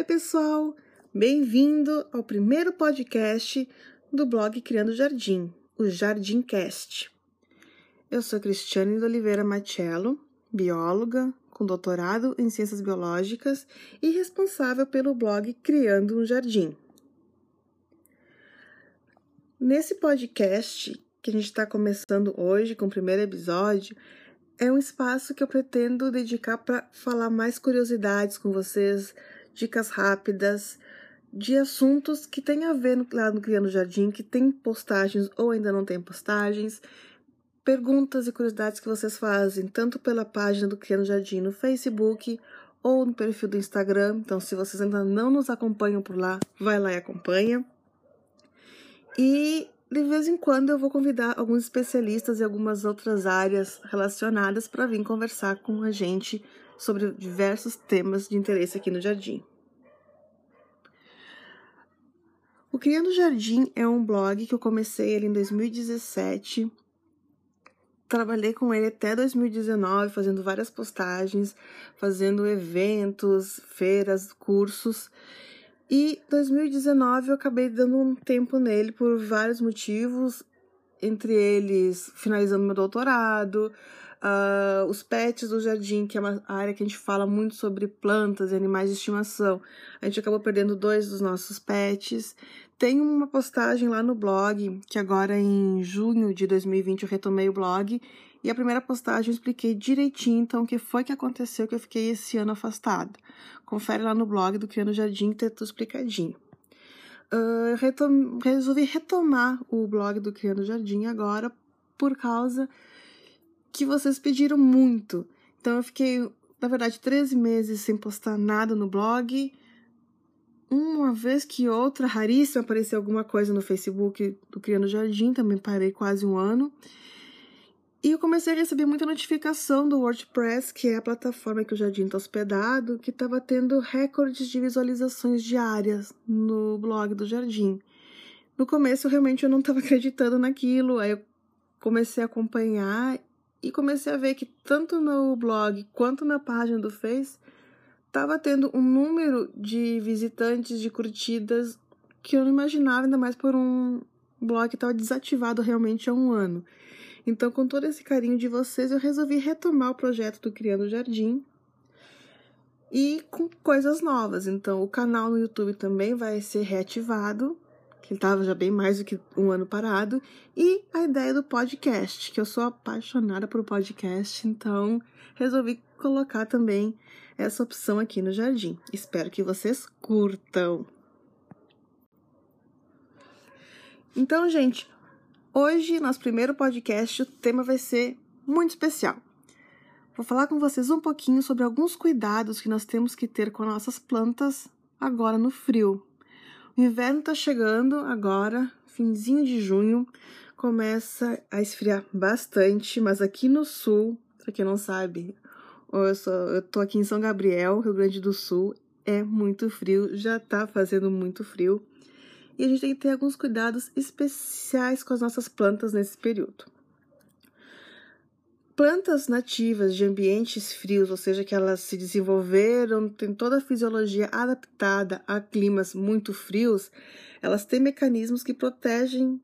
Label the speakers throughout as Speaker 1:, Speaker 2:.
Speaker 1: Oi, pessoal! Bem-vindo ao primeiro podcast do blog Criando Jardim, o Jardimcast. Eu sou Cristiane de Oliveira Machello, bióloga com doutorado em ciências biológicas e responsável pelo blog Criando um Jardim. Nesse podcast que a gente está começando hoje com o primeiro episódio, é um espaço que eu pretendo dedicar para falar mais curiosidades com vocês, dicas rápidas de assuntos que tem a ver lá no Criando Jardim, que tem postagens ou ainda não tem postagens, perguntas e curiosidades que vocês fazem, tanto pela página do Criando Jardim no Facebook ou no perfil do Instagram. Então, se vocês ainda não nos acompanham por lá, vai lá e acompanha. E de vez em quando eu vou convidar alguns especialistas e algumas outras áreas relacionadas para vir conversar com a gente sobre diversos temas de interesse aqui no jardim. O Criando Jardim é um blog que eu comecei ele em 2017. Trabalhei com ele até 2019, fazendo várias postagens, fazendo eventos, feiras, cursos. E 2019 eu acabei dando um tempo nele por vários motivos, entre eles finalizando meu doutorado, uh, os pets do jardim, que é uma área que a gente fala muito sobre plantas e animais de estimação. A gente acabou perdendo dois dos nossos pets. Tem uma postagem lá no blog, que agora em junho de 2020 eu retomei o blog, e a primeira postagem eu expliquei direitinho, então, o que foi que aconteceu que eu fiquei esse ano afastada. Confere lá no blog do Criando Jardim, que tá tudo explicadinho. Uh, retom resolvi retomar o blog do Criando Jardim agora por causa que vocês pediram muito. Então eu fiquei, na verdade, 13 meses sem postar nada no blog. Uma vez que outra, raríssima, apareceu alguma coisa no Facebook do Criando Jardim, também parei quase um ano. E eu comecei a receber muita notificação do WordPress, que é a plataforma que o Jardim está hospedado, que estava tendo recordes de visualizações diárias no blog do Jardim. No começo, realmente, eu não estava acreditando naquilo, aí eu comecei a acompanhar e comecei a ver que tanto no blog quanto na página do Face estava tendo um número de visitantes, de curtidas que eu não imaginava, ainda mais por um blog que estava desativado realmente há um ano. Então, com todo esse carinho de vocês, eu resolvi retomar o projeto do Criando Jardim e com coisas novas. Então, o canal no YouTube também vai ser reativado, ele estava já bem mais do que um ano parado, e a ideia do podcast, que eu sou apaixonada por podcast, então resolvi colocar também essa opção aqui no jardim. Espero que vocês curtam. Então, gente, Hoje, nosso primeiro podcast, o tema vai ser muito especial. Vou falar com vocês um pouquinho sobre alguns cuidados que nós temos que ter com nossas plantas agora no frio. Inverno está chegando agora, finzinho de junho, começa a esfriar bastante, mas aqui no sul, para quem não sabe, eu, sou, eu tô aqui em São Gabriel, Rio Grande do Sul, é muito frio, já tá fazendo muito frio e a gente tem que ter alguns cuidados especiais com as nossas plantas nesse período. Plantas nativas de ambientes frios, ou seja, que elas se desenvolveram, têm toda a fisiologia adaptada a climas muito frios, elas têm mecanismos que protegem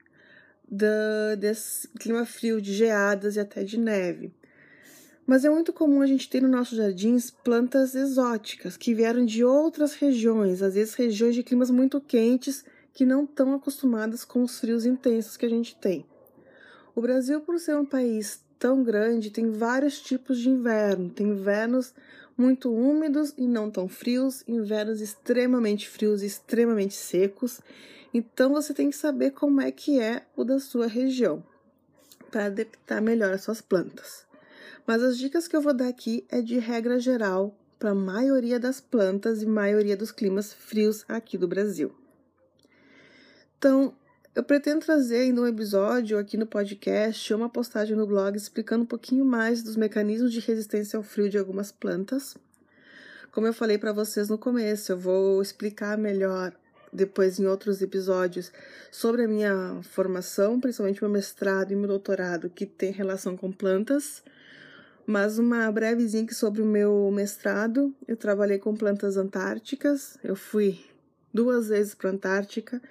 Speaker 1: da, desse clima frio, de geadas e até de neve. Mas é muito comum a gente ter nos nossos jardins plantas exóticas que vieram de outras regiões, às vezes regiões de climas muito quentes que não estão acostumadas com os frios intensos que a gente tem. O Brasil, por ser um país tão grande, tem vários tipos de inverno. Tem invernos muito úmidos e não tão frios, invernos extremamente frios e extremamente secos. Então você tem que saber como é que é o da sua região para adaptar melhor as suas plantas. Mas as dicas que eu vou dar aqui é de regra geral para a maioria das plantas e maioria dos climas frios aqui do Brasil. Então, eu pretendo trazer ainda um episódio aqui no podcast ou uma postagem no blog explicando um pouquinho mais dos mecanismos de resistência ao frio de algumas plantas. Como eu falei para vocês no começo, eu vou explicar melhor depois em outros episódios sobre a minha formação, principalmente meu mestrado e meu doutorado, que tem relação com plantas. Mas uma brevezinha sobre o meu mestrado. Eu trabalhei com plantas antárticas. Eu fui duas vezes para a Antártica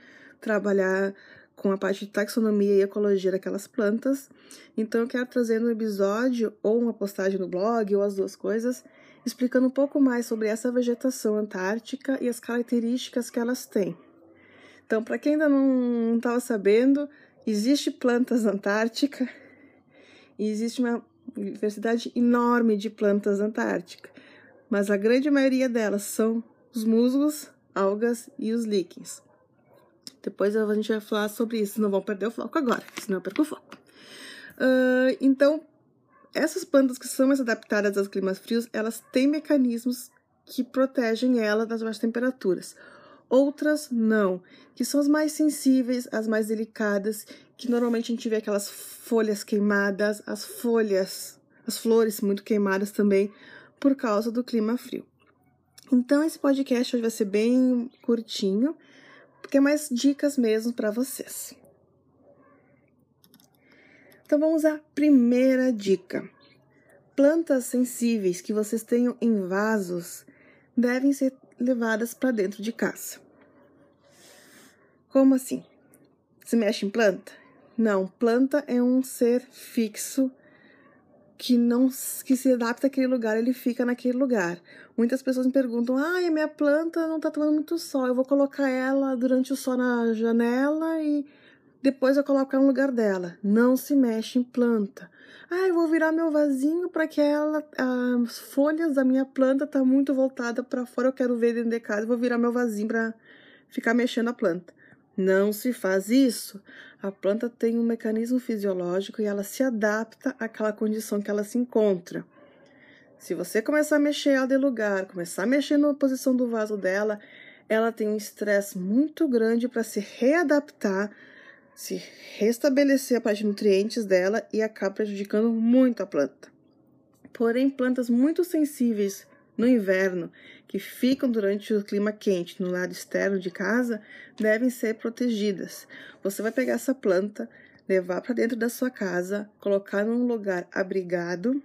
Speaker 1: trabalhar com a parte de taxonomia e ecologia daquelas plantas. Então eu quero trazer um episódio ou uma postagem no blog ou as duas coisas, explicando um pouco mais sobre essa vegetação antártica e as características que elas têm. Então, para quem ainda não estava sabendo, existe plantas antártica e existe uma diversidade enorme de plantas antárticas, mas a grande maioria delas são os musgos, algas e os líquens. Depois a gente vai falar sobre isso, não vão perder o foco agora, senão eu perco o foco. Uh, então, essas plantas que são mais adaptadas aos climas frios, elas têm mecanismos que protegem ela das baixas temperaturas. Outras não, que são as mais sensíveis, as mais delicadas, que normalmente a gente vê aquelas folhas queimadas, as folhas, as flores muito queimadas também, por causa do clima frio. Então, esse podcast hoje vai ser bem curtinho, porque é mais dicas mesmo para vocês. Então, vamos à primeira dica. Plantas sensíveis que vocês tenham em vasos devem ser levadas para dentro de casa. Como assim? Se mexe em planta? Não, planta é um ser fixo que não que se adapta àquele lugar, ele fica naquele lugar. Muitas pessoas me perguntam: "Ah, a minha planta não está tomando muito sol. Eu vou colocar ela durante o sol na janela e depois eu coloco ela no lugar dela". Não se mexe em planta. Ah, eu vou virar meu vasinho para que ela as folhas da minha planta tá muito voltada para fora, eu quero ver dentro de casa, eu vou virar meu vasinho para ficar mexendo a planta. Não se faz isso. A planta tem um mecanismo fisiológico e ela se adapta àquela condição que ela se encontra. Se você começar a mexer ela de lugar, começar a mexer na posição do vaso dela, ela tem um estresse muito grande para se readaptar, se restabelecer a parte de nutrientes dela e acaba prejudicando muito a planta. Porém, plantas muito sensíveis no inverno, que ficam durante o clima quente no lado externo de casa, devem ser protegidas. Você vai pegar essa planta, levar para dentro da sua casa, colocar num lugar abrigado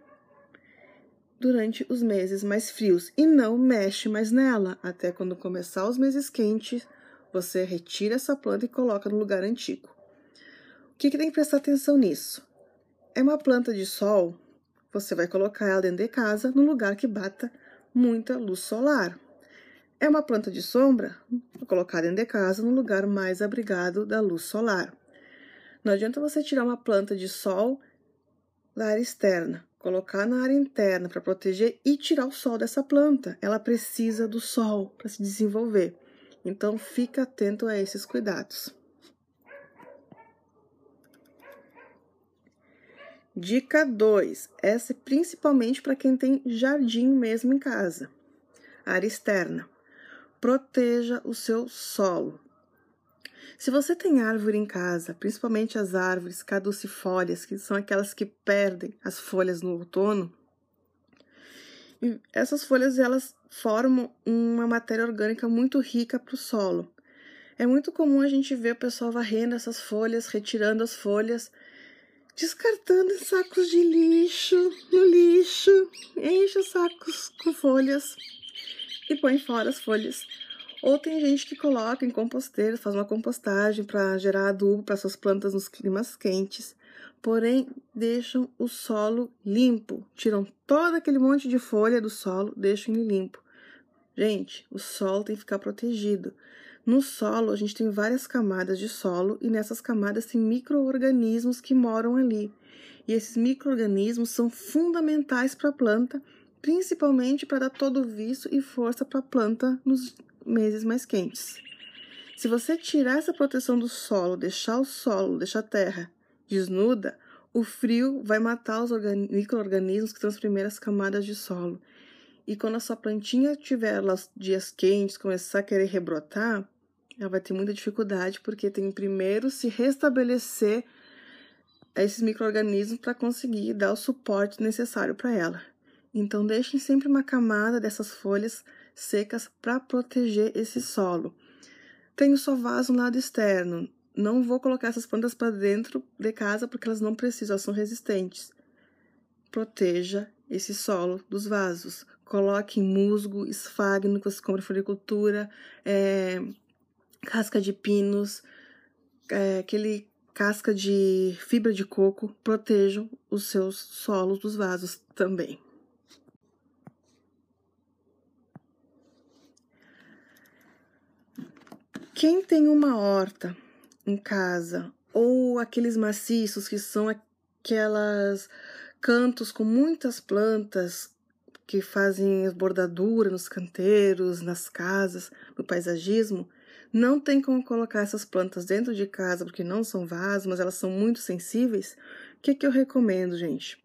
Speaker 1: durante os meses mais frios e não mexe mais nela até quando começar os meses quentes. Você retira essa planta e coloca no lugar antigo. O que, que tem que prestar atenção nisso? É uma planta de sol, você vai colocar ela dentro de casa, num lugar que bata muita luz solar. É uma planta de sombra, colocada dentro de casa no lugar mais abrigado da luz solar. Não adianta você tirar uma planta de sol da área externa, colocar na área interna para proteger e tirar o sol dessa planta. Ela precisa do sol para se desenvolver. Então, fica atento a esses cuidados. Dica 2. Essa é principalmente para quem tem jardim mesmo em casa. Área externa. Proteja o seu solo. Se você tem árvore em casa, principalmente as árvores caducifólias, que são aquelas que perdem as folhas no outono, essas folhas elas formam uma matéria orgânica muito rica para o solo. É muito comum a gente ver o pessoal varrendo essas folhas, retirando as folhas descartando sacos de lixo no lixo, enche os sacos com folhas e põe fora as folhas. Ou tem gente que coloca em composteiro, faz uma compostagem para gerar adubo para suas plantas nos climas quentes, porém deixam o solo limpo, tiram todo aquele monte de folha do solo, deixam ele limpo. Gente, o solo tem que ficar protegido. No solo, a gente tem várias camadas de solo e nessas camadas tem micro-organismos que moram ali. E esses micro-organismos são fundamentais para a planta, principalmente para dar todo o viço e força para a planta nos meses mais quentes. Se você tirar essa proteção do solo, deixar o solo, deixar a terra desnuda, o frio vai matar os micro-organismos que estão nas primeiras camadas de solo. E quando a sua plantinha tiver dias quentes, começar a querer rebrotar, ela vai ter muita dificuldade, porque tem primeiro se restabelecer esses micro-organismos para conseguir dar o suporte necessário para ela. Então, deixem sempre uma camada dessas folhas secas para proteger esse solo. Tenho só vaso no lado externo. Não vou colocar essas plantas para dentro de casa porque elas não precisam, elas são resistentes. Proteja esse solo dos vasos. Coloque musgo, esfagno você compra floricultura, é, casca de pinos, é, aquele casca de fibra de coco, protejam os seus solos dos vasos também. Quem tem uma horta em casa ou aqueles maciços que são aquelas cantos com muitas plantas que fazem bordadura nos canteiros, nas casas, no paisagismo, não tem como colocar essas plantas dentro de casa porque não são vasos, mas elas são muito sensíveis. O que, que eu recomendo, gente?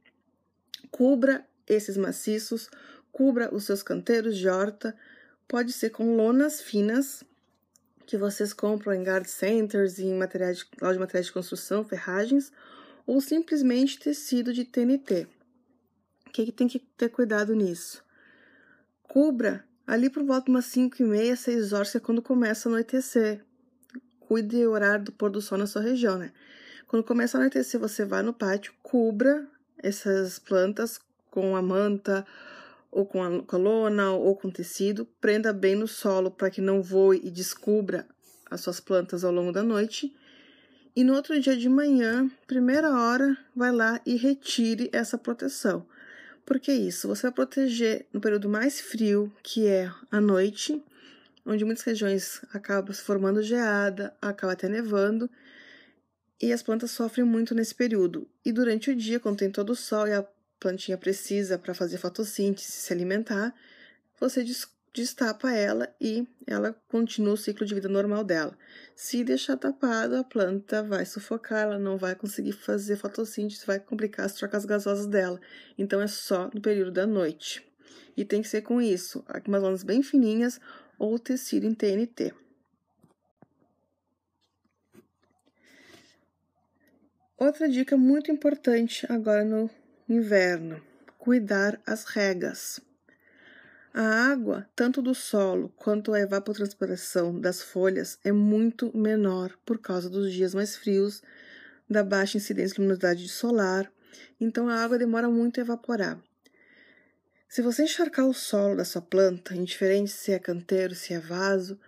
Speaker 1: Cubra esses maciços, cubra os seus canteiros de horta, pode ser com lonas finas que vocês compram em garden centers, em materiais de, de materiais de construção, ferragens, ou simplesmente tecido de TNT. O que, que tem que ter cuidado nisso? Cubra ali por volta de umas 5 e meia, 6 horas, que é quando começa a anoitecer. Cuide do horário do pôr do sol na sua região, né? Quando começa a anoitecer, você vai no pátio, cubra essas plantas com a manta ou com a, com a lona ou com tecido, prenda bem no solo para que não voe e descubra as suas plantas ao longo da noite. E no outro dia de manhã, primeira hora, vai lá e retire essa proteção. Porque é isso, você vai proteger no período mais frio, que é a noite, onde muitas regiões acabam se formando geada, acaba até nevando, e as plantas sofrem muito nesse período. E durante o dia, quando tem todo o sol e a plantinha precisa para fazer fotossíntese, se alimentar, você destapa ela e ela continua o ciclo de vida normal dela. Se deixar tapado, a planta vai sufocar, ela não vai conseguir fazer fotossíntese, vai complicar as trocas gasosas dela. Então é só no período da noite. E tem que ser com isso, umas lonas bem fininhas ou tecido em TNT. Outra dica muito importante agora no inverno: cuidar as regas. A água, tanto do solo quanto a evapotranspiração das folhas, é muito menor por causa dos dias mais frios, da baixa incidência de luminosidade solar, então a água demora muito a evaporar. Se você encharcar o solo da sua planta, indiferente se é canteiro, se é vaso,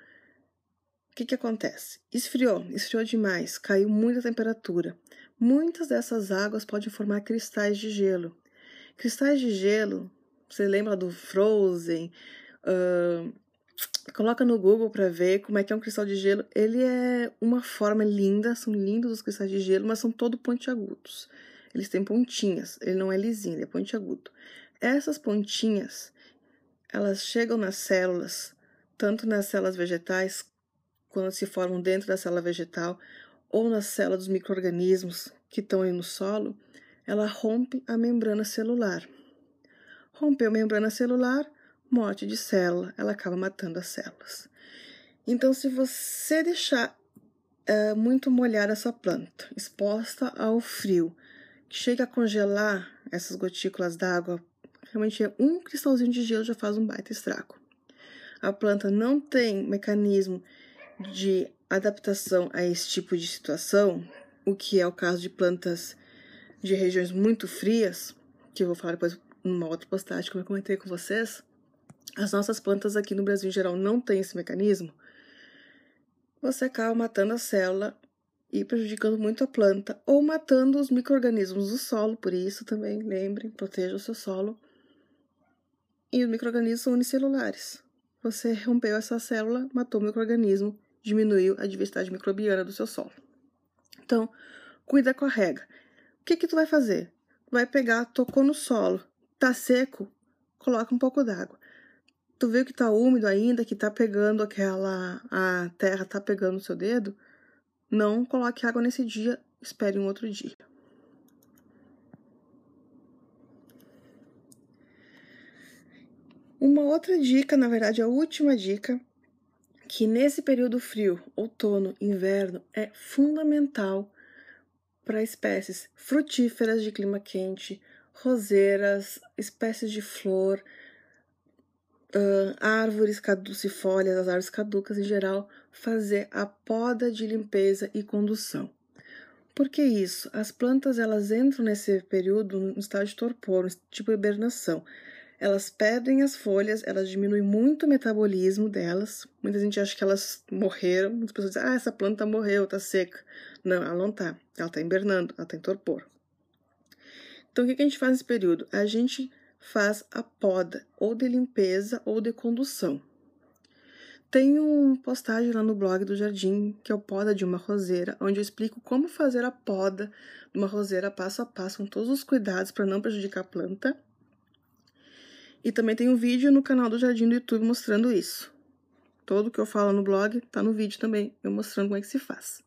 Speaker 1: o que, que acontece? Esfriou, esfriou demais, caiu muita temperatura. Muitas dessas águas podem formar cristais de gelo. Cristais de gelo você lembra do Frozen? Uh, coloca no Google para ver como é que é um cristal de gelo. Ele é uma forma linda, são lindos os cristais de gelo, mas são todo pontiagudos. Eles têm pontinhas, ele não é lisinho, ele é pontiagudo. Essas pontinhas, elas chegam nas células, tanto nas células vegetais, quando se formam dentro da célula vegetal, ou nas células dos micro-organismos que estão aí no solo, ela rompe a membrana celular. Rompeu a membrana celular, morte de célula, ela acaba matando as células. Então, se você deixar é, muito molhar essa planta, exposta ao frio, que chega a congelar essas gotículas d'água, realmente é um cristalzinho de gelo já faz um baita estrago. A planta não tem mecanismo de adaptação a esse tipo de situação, o que é o caso de plantas de regiões muito frias, que eu vou falar depois numa outra postagem, como eu comentei com vocês, as nossas plantas aqui no Brasil em geral não têm esse mecanismo, você acaba matando a célula e prejudicando muito a planta, ou matando os micro-organismos do solo, por isso também, lembrem, proteja o seu solo. E os micro-organismos são unicelulares. Você rompeu essa célula, matou o micro-organismo, diminuiu a diversidade microbiana do seu solo. Então, cuida com a rega. O que que tu vai fazer? Vai pegar, tocou no solo, Tá seco? Coloca um pouco d'água. Tu viu que tá úmido ainda, que tá pegando aquela. a terra tá pegando o seu dedo? Não coloque água nesse dia, espere um outro dia. Uma outra dica, na verdade, a última dica, que nesse período frio, outono, inverno, é fundamental para espécies frutíferas de clima quente, roseiras, espécies de flor, uh, árvores caducifólias, as árvores caducas em geral, fazer a poda de limpeza e condução. Por que isso? As plantas elas entram nesse período no estado de torpor, tipo hibernação. Elas perdem as folhas, elas diminuem muito o metabolismo delas. Muita gente acha que elas morreram. Muitas pessoas dizem, ah, essa planta morreu, tá seca. Não, ela não tá. Ela tá hibernando, ela tá em torpor. Então, o que a gente faz nesse período? A gente faz a poda, ou de limpeza ou de condução. Tem uma postagem lá no blog do Jardim, que é o Poda de uma Roseira, onde eu explico como fazer a poda de uma roseira passo a passo, com todos os cuidados para não prejudicar a planta. E também tem um vídeo no canal do Jardim do YouTube mostrando isso. Todo que eu falo no blog tá no vídeo também, eu mostrando como é que se faz.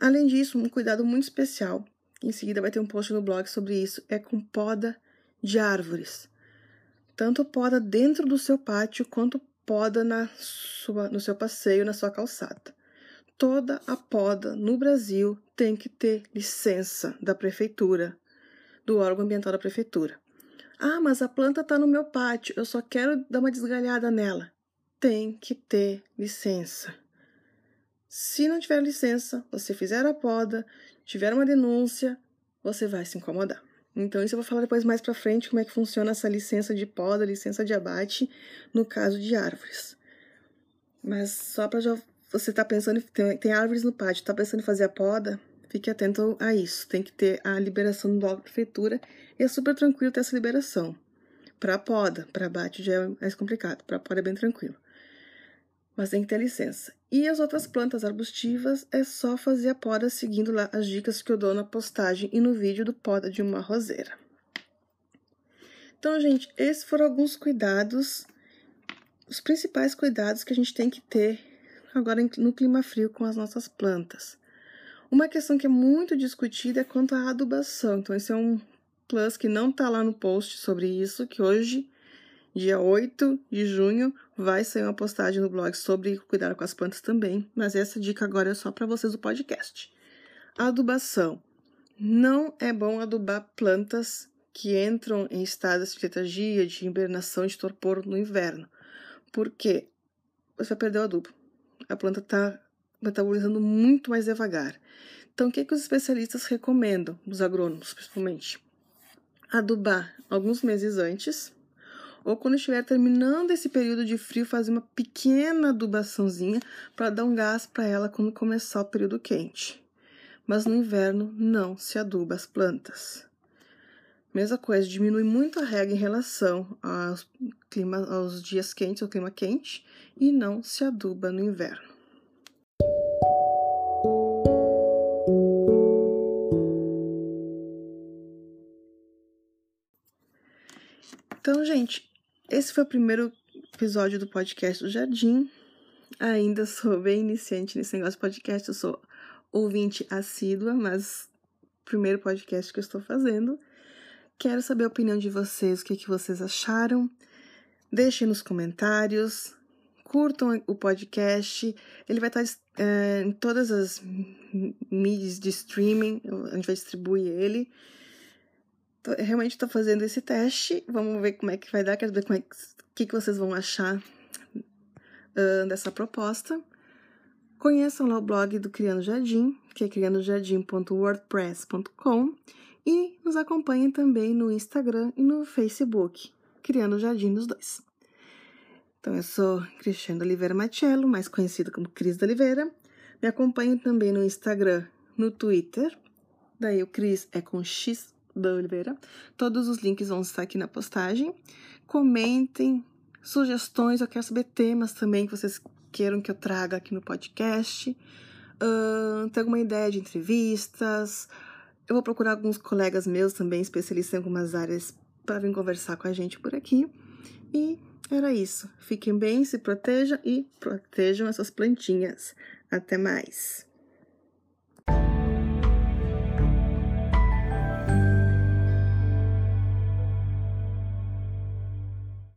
Speaker 1: Além disso, um cuidado muito especial, em seguida vai ter um post no blog sobre isso, é com poda de árvores. Tanto poda dentro do seu pátio quanto poda na sua, no seu passeio, na sua calçada. Toda a poda no Brasil tem que ter licença da prefeitura, do órgão ambiental da prefeitura. Ah, mas a planta está no meu pátio, eu só quero dar uma desgalhada nela. Tem que ter licença. Se não tiver licença, você fizer a poda, tiver uma denúncia, você vai se incomodar. Então, isso eu vou falar depois mais para frente como é que funciona essa licença de poda, licença de abate no caso de árvores. Mas só para já você tá pensando tem, tem árvores no pátio, tá pensando em fazer a poda, fique atento a isso. Tem que ter a liberação do órgão prefeitura e é super tranquilo ter essa liberação. Para poda, para abate já é mais complicado, para poda é bem tranquilo. Mas tem que ter licença. E as outras plantas arbustivas é só fazer a poda seguindo lá as dicas que eu dou na postagem e no vídeo do poda de uma roseira. Então, gente, esses foram alguns cuidados, os principais cuidados que a gente tem que ter agora no clima frio com as nossas plantas. Uma questão que é muito discutida é quanto à adubação. Então, esse é um plus que não está lá no post sobre isso, que hoje Dia 8 de junho vai sair uma postagem no blog sobre cuidar com as plantas também, mas essa dica agora é só para vocês do podcast. Adubação. Não é bom adubar plantas que entram em estados de letargia, de hibernação, de torpor no inverno. porque Você vai perder o adubo. A planta está metabolizando muito mais devagar. Então, o que, que os especialistas recomendam, os agrônomos principalmente? Adubar alguns meses antes, ou quando estiver terminando esse período de frio, fazer uma pequena adubaçãozinha para dar um gás para ela quando começar o período quente. Mas no inverno não se aduba as plantas. Mesma coisa, diminui muito a rega em relação aos, clima, aos dias quentes, ao clima quente, e não se aduba no inverno. Então, gente, esse foi o primeiro episódio do podcast do Jardim. Ainda sou bem iniciante nesse negócio de podcast, eu sou ouvinte assídua, mas primeiro podcast que eu estou fazendo. Quero saber a opinião de vocês, o que, que vocês acharam. Deixem nos comentários, curtam o podcast. Ele vai estar é, em todas as mídias de streaming, a gente vai distribuir ele. Tô, realmente estou fazendo esse teste. Vamos ver como é que vai dar. Quero ver como é que, que vocês vão achar uh, dessa proposta. Conheçam lá o blog do Criando Jardim, que é criandojardim.wordpress.com e nos acompanhem também no Instagram e no Facebook, Criando Jardim dos dois. Então, eu sou Cristiano Oliveira Machello, mais conhecida como Cris da Oliveira. Me acompanhem também no Instagram, no Twitter. Daí o Cris é com X da Oliveira. Todos os links vão estar aqui na postagem. Comentem sugestões, eu quero saber temas também que vocês queiram que eu traga aqui no podcast. Uh, tem alguma ideia de entrevistas? Eu vou procurar alguns colegas meus também, especialistas em algumas áreas, para vir conversar com a gente por aqui. E era isso. Fiquem bem, se protejam e protejam essas plantinhas. Até mais!